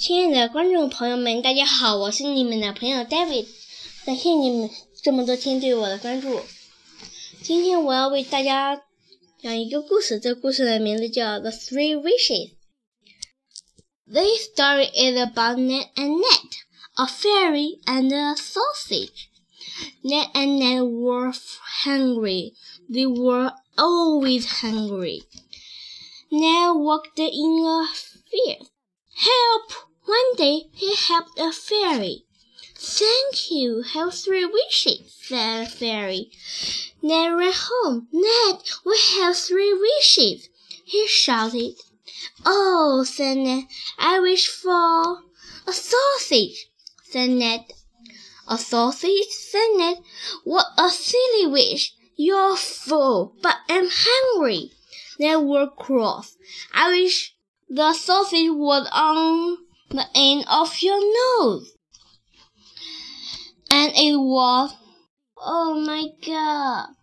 亲爱的观众朋友们，大家好，我是你们的朋友 David，感谢你们这么多天对我的关注。今天我要为大家讲一个故事，这故事的名字叫《The Three Wishes》。This story is about Ned and Ned, a fairy and a sausage. Ned and Ned were hungry. They were always hungry. Ned walked in a field. Help! Day he helped a fairy. Thank you. Have three wishes, said the fairy. Ned ran home. Ned, we have three wishes, he shouted. Oh, said Ned, I wish for a sausage, said Ned. A sausage, said Ned. What a silly wish. You're fool, but I'm hungry. Ned was cross. I wish the sausage was on the end of your nose. And it was. Oh my god.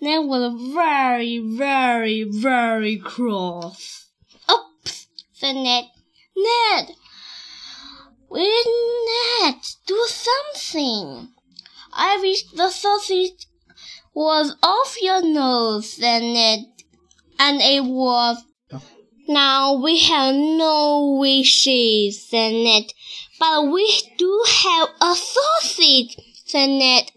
Ned was very, very, very cross. Oops, said Ned. Ned! Will Ned do something? I wish the sausage was off your nose, said Ned. And it was. Now we have no wishes, said Ned. But we do have a sausage, said Ned.